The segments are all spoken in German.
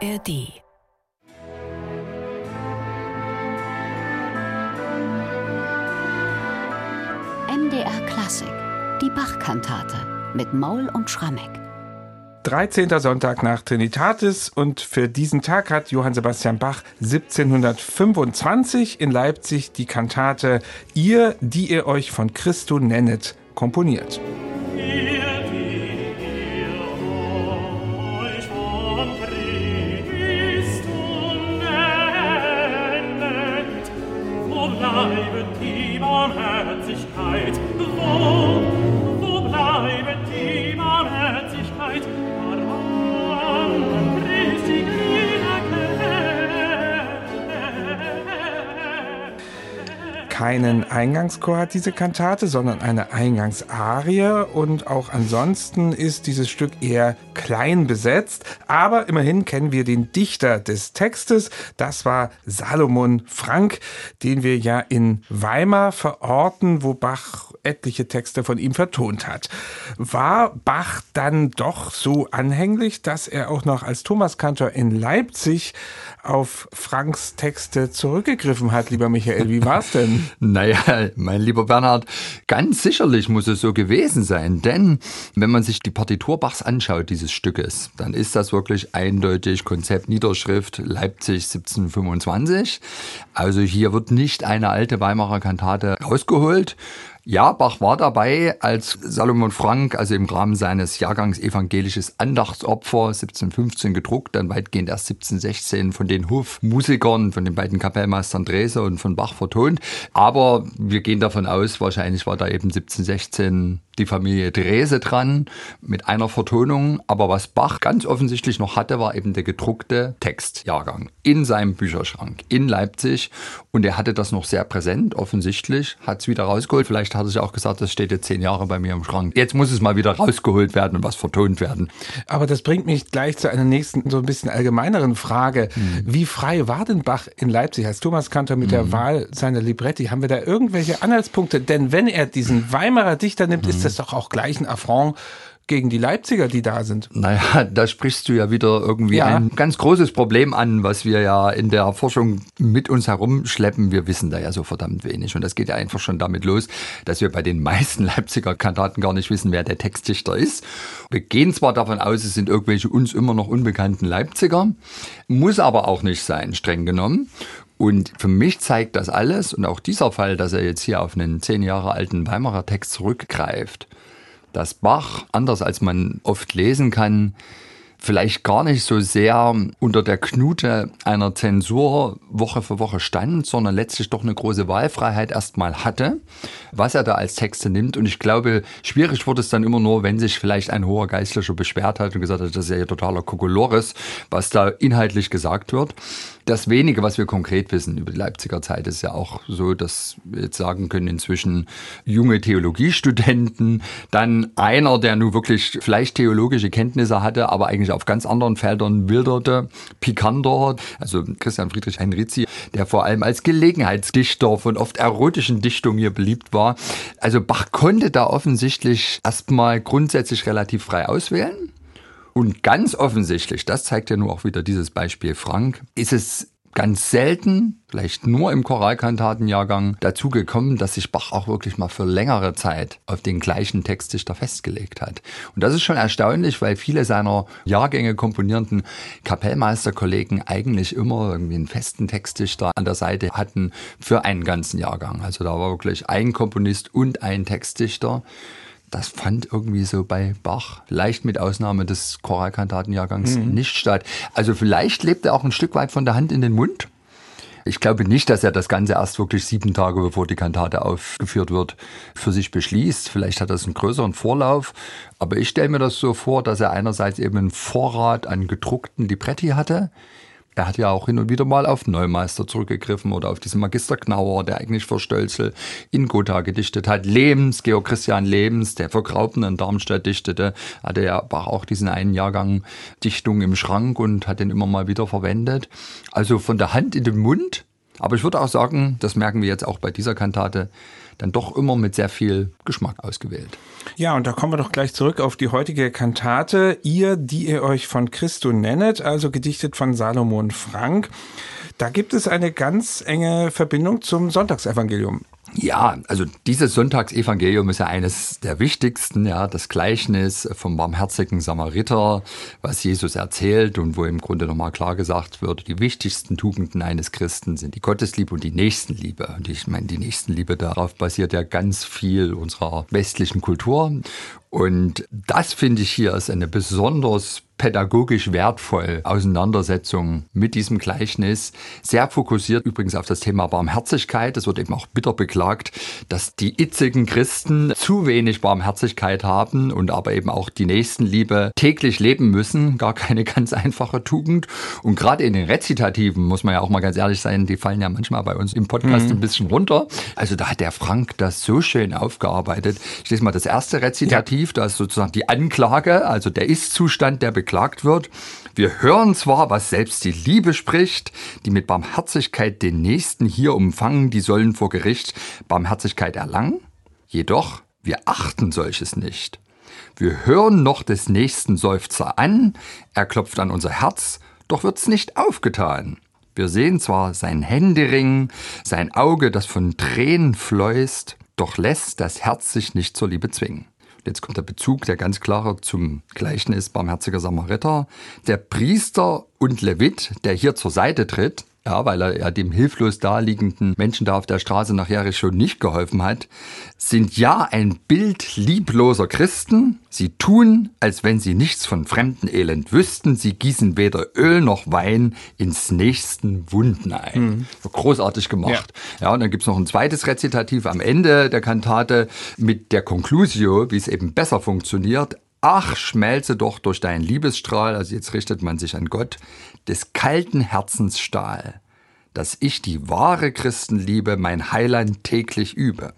ARD MDR Klassik, die Bachkantate mit Maul und Schrammeck. 13. Sonntag nach Trinitatis und für diesen Tag hat Johann Sebastian Bach 1725 in Leipzig die Kantate Ihr, die ihr euch von Christo nennet, komponiert. Keinen Eingangschor hat diese Kantate, sondern eine Eingangsarie und auch ansonsten ist dieses Stück eher klein besetzt, aber immerhin kennen wir den Dichter des Textes, das war Salomon Frank, den wir ja in Weimar verorten, wo Bach etliche Texte von ihm vertont hat. War Bach dann doch so anhänglich, dass er auch noch als Thomaskantor in Leipzig auf Franks Texte zurückgegriffen hat, lieber Michael? Wie war's denn? Naja, mein lieber Bernhard, ganz sicherlich muss es so gewesen sein, denn wenn man sich die Partitur Bachs anschaut, dieses Stückes, dann ist das wirklich eindeutig Konzept Niederschrift Leipzig 1725. Also hier wird nicht eine alte Weimarer Kantate rausgeholt, ja, Bach war dabei, als Salomon Frank, also im Rahmen seines Jahrgangs Evangelisches Andachtsopfer 1715 gedruckt, dann weitgehend erst 1716 von den Hofmusikern, von den beiden Kapellmeistern Drese und von Bach vertont. Aber wir gehen davon aus, wahrscheinlich war da eben 1716 die Familie Drese dran mit einer Vertonung. Aber was Bach ganz offensichtlich noch hatte, war eben der gedruckte Textjahrgang in seinem Bücherschrank in Leipzig. Und er hatte das noch sehr präsent, offensichtlich, hat es wieder rausgeholt. Vielleicht hat er sich auch gesagt, das steht jetzt zehn Jahre bei mir im Schrank. Jetzt muss es mal wieder rausgeholt werden und was vertont werden. Aber das bringt mich gleich zu einer nächsten, so ein bisschen allgemeineren Frage. Mhm. Wie frei war denn Bach in Leipzig als Thomas Kantor mit mhm. der Wahl seiner Libretti? Haben wir da irgendwelche Anhaltspunkte? Denn wenn er diesen Weimarer Dichter nimmt, mhm. ist das doch auch gleich ein Affront gegen die Leipziger, die da sind. Naja, da sprichst du ja wieder irgendwie ja. ein ganz großes Problem an, was wir ja in der Forschung mit uns herumschleppen. Wir wissen da ja so verdammt wenig. Und das geht ja einfach schon damit los, dass wir bei den meisten Leipziger Kantaten gar nicht wissen, wer der Textdichter ist. Wir gehen zwar davon aus, es sind irgendwelche uns immer noch unbekannten Leipziger, muss aber auch nicht sein, streng genommen. Und für mich zeigt das alles und auch dieser Fall, dass er jetzt hier auf einen zehn Jahre alten Weimarer Text zurückgreift, dass Bach, anders als man oft lesen kann, vielleicht gar nicht so sehr unter der Knute einer Zensur Woche für Woche stand, sondern letztlich doch eine große Wahlfreiheit erstmal hatte, was er da als Texte nimmt. Und ich glaube, schwierig wurde es dann immer nur, wenn sich vielleicht ein hoher Geistlicher beschwert hat und gesagt hat, das ist ja totaler Kokolores, was da inhaltlich gesagt wird das wenige, was wir konkret wissen über die Leipziger Zeit, ist ja auch so, dass wir jetzt sagen können, inzwischen junge Theologiestudenten, dann einer, der nun wirklich vielleicht theologische Kenntnisse hatte, aber eigentlich auf ganz anderen Feldern wilderte, Picander, also Christian Friedrich Heinrizi, der vor allem als Gelegenheitsdichter von oft erotischen Dichtungen hier beliebt war. Also Bach konnte da offensichtlich erstmal grundsätzlich relativ frei auswählen. Und ganz offensichtlich, das zeigt ja nur auch wieder dieses Beispiel Frank, ist es ganz selten, vielleicht nur im Choralkantatenjahrgang, dazu gekommen, dass sich Bach auch wirklich mal für längere Zeit auf den gleichen Textdichter festgelegt hat. Und das ist schon erstaunlich, weil viele seiner Jahrgänge komponierenden Kapellmeisterkollegen eigentlich immer irgendwie einen festen Textdichter an der Seite hatten für einen ganzen Jahrgang. Also da war wirklich ein Komponist und ein Textdichter das fand irgendwie so bei Bach, leicht mit Ausnahme des Choralkantatenjahrgangs, mhm. nicht statt. Also vielleicht lebt er auch ein Stück weit von der Hand in den Mund. Ich glaube nicht, dass er das Ganze erst wirklich sieben Tage, bevor die Kantate aufgeführt wird, für sich beschließt. Vielleicht hat das einen größeren Vorlauf. Aber ich stelle mir das so vor, dass er einerseits eben einen Vorrat an gedruckten Libretti hatte, er hat ja auch hin und wieder mal auf Neumeister zurückgegriffen oder auf diesen Magister Knauer, der eigentlich für Stölzel in Gotha gedichtet hat. Lebens, Georg Christian Lebens, der für Graupner in Darmstadt dichtete, hatte ja auch diesen einen Jahrgang Dichtung im Schrank und hat den immer mal wieder verwendet. Also von der Hand in den Mund. Aber ich würde auch sagen, das merken wir jetzt auch bei dieser Kantate, dann doch immer mit sehr viel Geschmack ausgewählt. Ja, und da kommen wir doch gleich zurück auf die heutige Kantate. Ihr, die ihr euch von Christo nennet, also gedichtet von Salomon Frank. Da gibt es eine ganz enge Verbindung zum Sonntagsevangelium. Ja, also dieses Sonntagsevangelium ist ja eines der wichtigsten, ja, das Gleichnis vom barmherzigen Samariter, was Jesus erzählt und wo im Grunde nochmal klar gesagt wird, die wichtigsten Tugenden eines Christen sind die Gottesliebe und die Nächstenliebe. Und ich meine, die Nächstenliebe, darauf basiert ja ganz viel unserer westlichen Kultur. Und das finde ich hier ist eine besonders pädagogisch wertvoll Auseinandersetzung mit diesem Gleichnis. Sehr fokussiert übrigens auf das Thema Barmherzigkeit. Es wird eben auch bitter beklagt, dass die itzigen Christen zu wenig Barmherzigkeit haben und aber eben auch die Nächstenliebe täglich leben müssen. Gar keine ganz einfache Tugend. Und gerade in den Rezitativen muss man ja auch mal ganz ehrlich sein, die fallen ja manchmal bei uns im Podcast mhm. ein bisschen runter. Also da hat der Frank das so schön aufgearbeitet. Ich lese mal das erste Rezitativ, ja. Da ist sozusagen die Anklage, also der Ist-Zustand der beklagt wird. Wir hören zwar, was selbst die Liebe spricht, die mit Barmherzigkeit den Nächsten hier umfangen, die sollen vor Gericht Barmherzigkeit erlangen. Jedoch, wir achten solches nicht. Wir hören noch des nächsten Seufzer an, er klopft an unser Herz, doch wird's nicht aufgetan. Wir sehen zwar sein Händering, sein Auge, das von Tränen fleust, doch lässt das Herz sich nicht zur Liebe zwingen. Jetzt kommt der Bezug, der ganz klare zum Gleichnis barmherziger Samariter. Der Priester und Levit, der hier zur Seite tritt, ja, weil er ja dem hilflos daliegenden Menschen da auf der Straße nach Jericho nicht geholfen hat, sind ja ein Bild liebloser Christen. Sie tun, als wenn sie nichts von fremden Elend wüssten. Sie gießen weder Öl noch Wein ins nächsten Wunden ein. Mhm. Großartig gemacht. Ja. ja, und dann gibt's noch ein zweites Rezitativ am Ende der Kantate mit der Conclusio, wie es eben besser funktioniert. Ach, schmelze doch durch deinen Liebesstrahl, also jetzt richtet man sich an Gott, des kalten Herzens Stahl, dass ich die wahre Christenliebe mein Heiland täglich übe,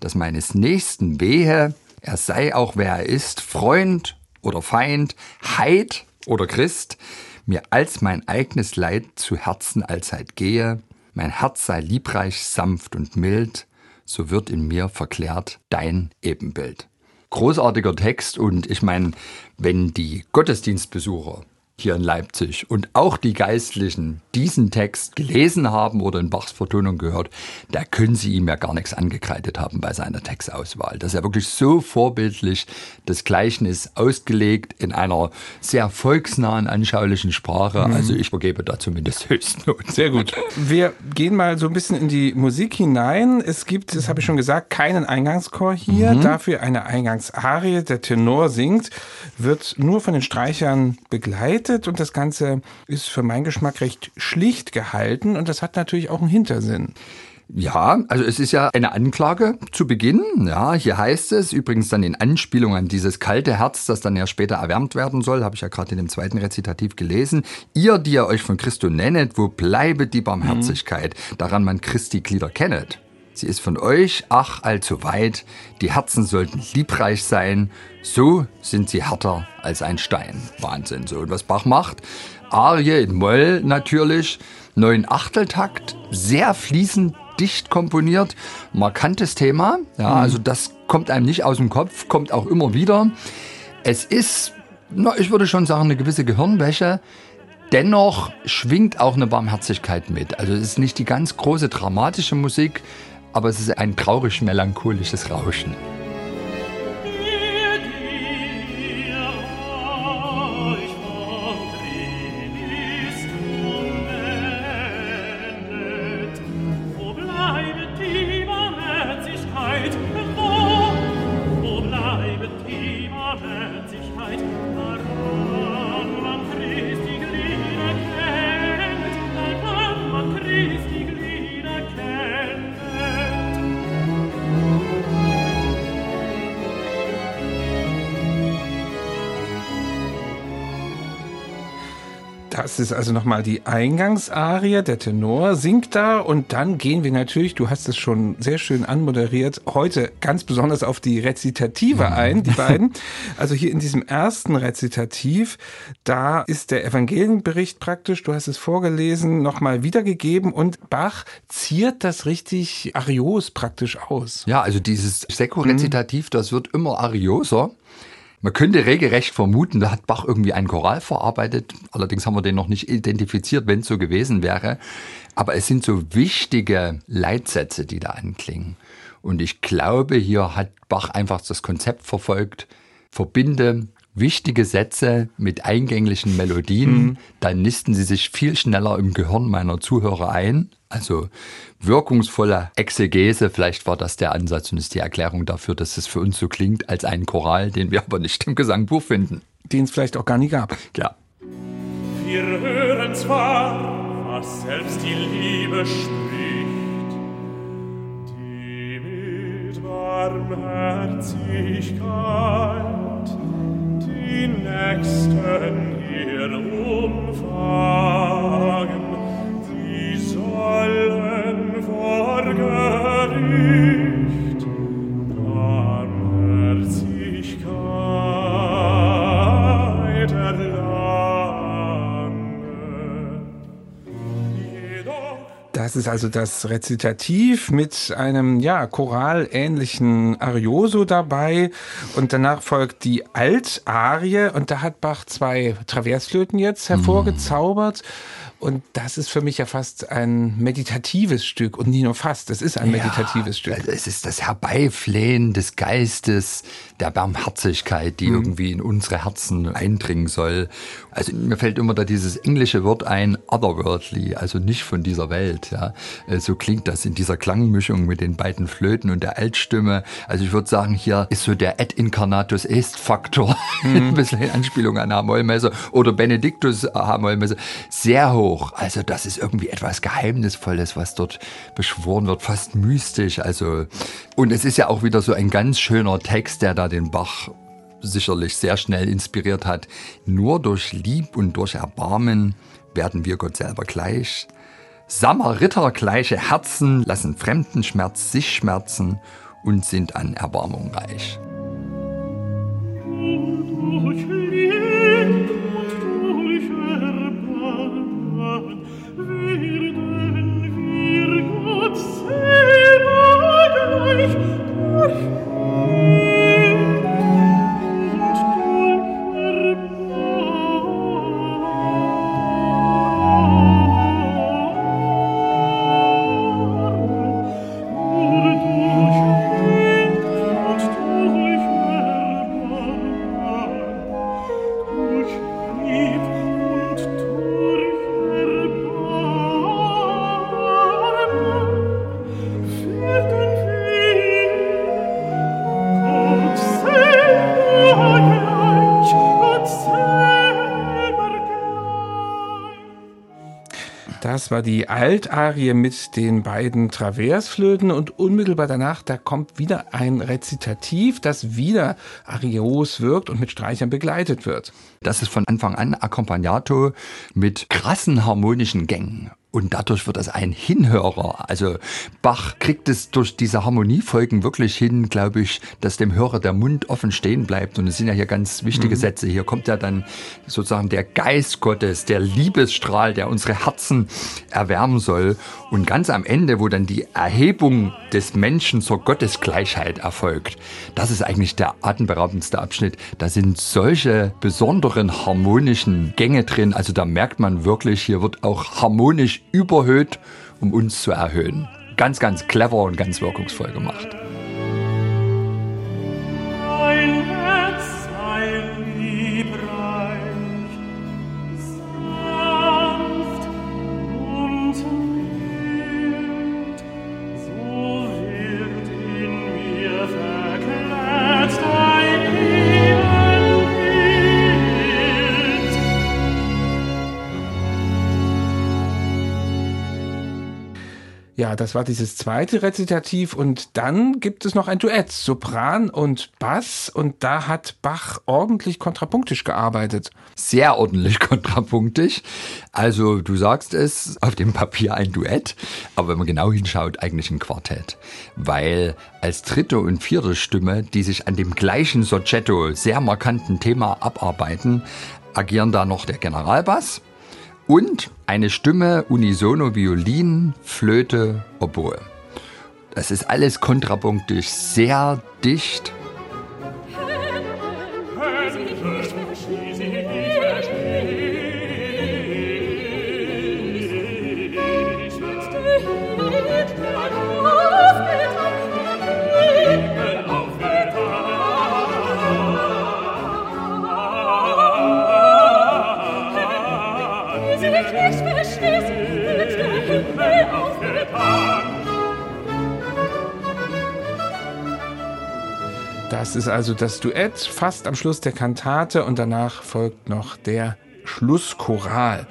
dass meines Nächsten wehe, er sei auch wer er ist, Freund oder Feind, Heid oder Christ, mir als mein eigenes Leid zu Herzen allzeit gehe, mein Herz sei liebreich, sanft und mild, so wird in mir verklärt dein Ebenbild großartiger Text. Und ich meine, wenn die Gottesdienstbesucher hier in Leipzig und auch die Geistlichen diesen Text gelesen haben oder in Bachs Vertonung gehört, da können sie ihm ja gar nichts angekreidet haben bei seiner Textauswahl. Das ist ja wirklich so vorbildlich das Gleichnis ausgelegt in einer sehr volksnahen, anschaulichen Sprache. Mhm. Also ich vergebe da zumindest Höchstnoten. Sehr gut. Wir gehen mal so ein bisschen in die Musik hinein. Es gibt, das habe ich schon gesagt, keinen Eingangschor hier, mhm. dafür eine Eingangsarie. Der Tenor singt, wird nur von den Streichern begleitet begleitet und das Ganze ist für meinen Geschmack recht schlicht gehalten und das hat natürlich auch einen Hintersinn. Ja, also es ist ja eine Anklage zu Beginn. Ja, hier heißt es übrigens dann in Anspielung an dieses kalte Herz, das dann ja später erwärmt werden soll, habe ich ja gerade in dem zweiten Rezitativ gelesen. Ihr, die ihr euch von Christo nennet, wo bleibe die Barmherzigkeit, daran man Christi Glieder kennet? Sie ist von euch, ach, allzu weit. Die Herzen sollten liebreich sein. So sind sie härter als ein Stein. Wahnsinn. So, und was Bach macht? Arie in Moll natürlich. Neun Achteltakt. Sehr fließend, dicht komponiert. Markantes Thema. Ja, mhm. also das kommt einem nicht aus dem Kopf, kommt auch immer wieder. Es ist, na, ich würde schon sagen, eine gewisse Gehirnwäsche. Dennoch schwingt auch eine Barmherzigkeit mit. Also es ist nicht die ganz große dramatische Musik, aber es ist ein traurig melancholisches Rauschen. Das ist also nochmal die Eingangsarie, der Tenor singt da und dann gehen wir natürlich, du hast es schon sehr schön anmoderiert, heute ganz besonders auf die Rezitative mhm. ein, die beiden. Also hier in diesem ersten Rezitativ, da ist der Evangelienbericht praktisch, du hast es vorgelesen, nochmal wiedergegeben und Bach ziert das richtig arios praktisch aus. Ja, also dieses Sekko-Rezitativ, das wird immer arioser. Man könnte regelrecht vermuten, da hat Bach irgendwie einen Choral verarbeitet. Allerdings haben wir den noch nicht identifiziert, wenn es so gewesen wäre. Aber es sind so wichtige Leitsätze, die da anklingen. Und ich glaube, hier hat Bach einfach das Konzept verfolgt, verbinde wichtige Sätze mit eingänglichen Melodien, mhm. dann nisten sie sich viel schneller im Gehirn meiner Zuhörer ein. Also wirkungsvolle Exegese, vielleicht war das der Ansatz und ist die Erklärung dafür, dass es für uns so klingt als ein Choral, den wir aber nicht im Gesangbuch finden. Den es vielleicht auch gar nie gab. Ja. Wir hören zwar, was selbst die Liebe spricht, die mit Barmherzigkeit die Nächsten hier umfragen, Das ist also das Rezitativ mit einem ja choralähnlichen Arioso dabei und danach folgt die Altarie und da hat Bach zwei Traversflöten jetzt hervorgezaubert. Mm. Und das ist für mich ja fast ein meditatives Stück und nicht nur fast, es ist ein ja, meditatives Stück. Es ist das Herbeiflehen des Geistes, der Barmherzigkeit, die mhm. irgendwie in unsere Herzen eindringen soll. Also mir fällt immer da dieses englische Wort ein, otherworldly, also nicht von dieser Welt. Ja. Äh, so klingt das in dieser Klangmischung mit den beiden Flöten und der Altstimme. Also ich würde sagen, hier ist so der Ad incarnatus est Faktor, mhm. ein bisschen in Anspielung an H-Moll-Messe oder Benediktus H-Moll-Messe, sehr hoch hoch. Also das ist irgendwie etwas Geheimnisvolles, was dort beschworen wird, fast mystisch. Also und es ist ja auch wieder so ein ganz schöner Text, der da den Bach sicherlich sehr schnell inspiriert hat. Nur durch Lieb und durch Erbarmen werden wir Gott selber gleich. Samariter gleiche Herzen lassen fremden Schmerz sich schmerzen und sind an Erbarmung reich. Das war die Altarie mit den beiden Traversflöten und unmittelbar danach, da kommt wieder ein Rezitativ, das wieder arios wirkt und mit Streichern begleitet wird. Das ist von Anfang an Accompagnato mit krassen harmonischen Gängen. Und dadurch wird es ein Hinhörer. Also Bach kriegt es durch diese Harmoniefolgen wirklich hin, glaube ich, dass dem Hörer der Mund offen stehen bleibt. Und es sind ja hier ganz wichtige mhm. Sätze. Hier kommt ja dann sozusagen der Geist Gottes, der Liebesstrahl, der unsere Herzen erwärmen soll. Und ganz am Ende, wo dann die Erhebung des Menschen zur Gottesgleichheit erfolgt, das ist eigentlich der atemberaubendste Abschnitt. Da sind solche besonderen harmonischen Gänge drin. Also da merkt man wirklich, hier wird auch harmonisch überhöht, um uns zu erhöhen. Ganz, ganz clever und ganz wirkungsvoll gemacht. Ja, das war dieses zweite Rezitativ und dann gibt es noch ein Duett, Sopran und Bass und da hat Bach ordentlich kontrapunktisch gearbeitet. Sehr ordentlich kontrapunktisch. Also du sagst es, auf dem Papier ein Duett, aber wenn man genau hinschaut, eigentlich ein Quartett. Weil als dritte und vierte Stimme, die sich an dem gleichen Soggetto sehr markanten Thema abarbeiten, agieren da noch der Generalbass und eine Stimme unisono Violin, Flöte, Oboe. Das ist alles kontrapunktisch, sehr dicht. Das ist also das Duett fast am Schluss der Kantate und danach folgt noch der Schlusschoral.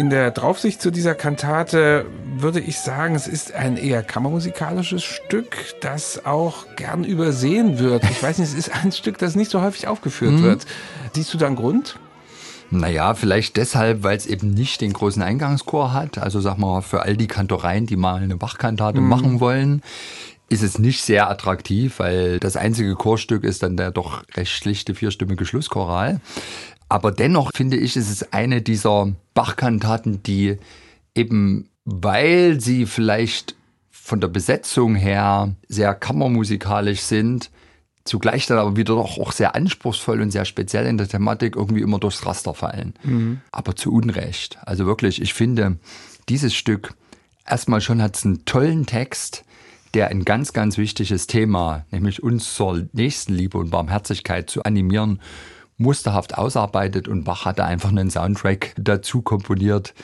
In der Draufsicht zu dieser Kantate würde ich sagen, es ist ein eher kammermusikalisches Stück, das auch gern übersehen wird. Ich weiß nicht, es ist ein Stück, das nicht so häufig aufgeführt mhm. wird. Siehst du da einen Grund? Naja, vielleicht deshalb, weil es eben nicht den großen Eingangschor hat. Also sag mal, für all die Kantoreien, die mal eine Bachkantate mhm. machen wollen, ist es nicht sehr attraktiv, weil das einzige Chorstück ist dann der doch recht schlichte vierstimmige Schlusschoral. Aber dennoch finde ich, ist es eine dieser Bachkantaten, die eben, weil sie vielleicht von der Besetzung her sehr kammermusikalisch sind, zugleich dann aber wieder doch auch sehr anspruchsvoll und sehr speziell in der Thematik irgendwie immer durchs Raster fallen. Mhm. Aber zu Unrecht. Also wirklich, ich finde, dieses Stück, erstmal schon hat es einen tollen Text, der ein ganz, ganz wichtiges Thema, nämlich uns zur Nächstenliebe und Barmherzigkeit zu animieren, musterhaft ausarbeitet und Bach hatte einfach einen Soundtrack dazu komponiert,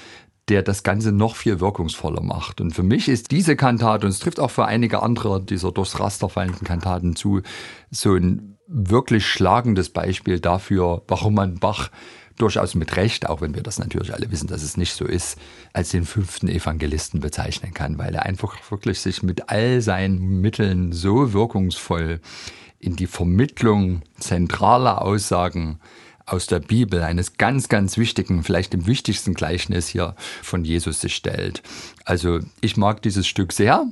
der das Ganze noch viel wirkungsvoller macht. Und für mich ist diese Kantate, und es trifft auch für einige andere dieser durchs Raster fallenden Kantaten zu, so ein wirklich schlagendes Beispiel dafür, warum man Bach durchaus mit Recht, auch wenn wir das natürlich alle wissen, dass es nicht so ist, als den fünften Evangelisten bezeichnen kann, weil er einfach wirklich sich mit all seinen Mitteln so wirkungsvoll in die Vermittlung zentraler Aussagen aus der Bibel, eines ganz, ganz wichtigen, vielleicht dem wichtigsten Gleichnis hier von Jesus sich stellt. Also ich mag dieses Stück sehr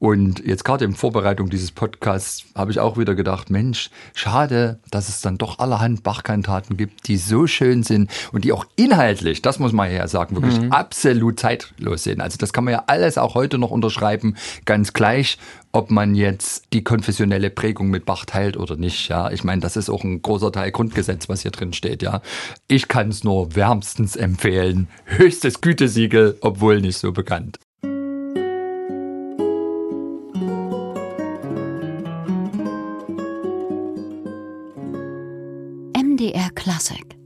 und jetzt gerade in Vorbereitung dieses Podcasts habe ich auch wieder gedacht, Mensch, schade, dass es dann doch allerhand Bachkantaten gibt, die so schön sind und die auch inhaltlich, das muss man ja sagen, wirklich mhm. absolut zeitlos sind. Also das kann man ja alles auch heute noch unterschreiben, ganz gleich, ob man jetzt die konfessionelle Prägung mit Bach teilt oder nicht. Ja, ich meine, das ist auch ein großer Teil Grundgesetz, was hier drin steht. Ja, ich kann es nur wärmstens empfehlen. Höchstes Gütesiegel, obwohl nicht so bekannt. MDR Classic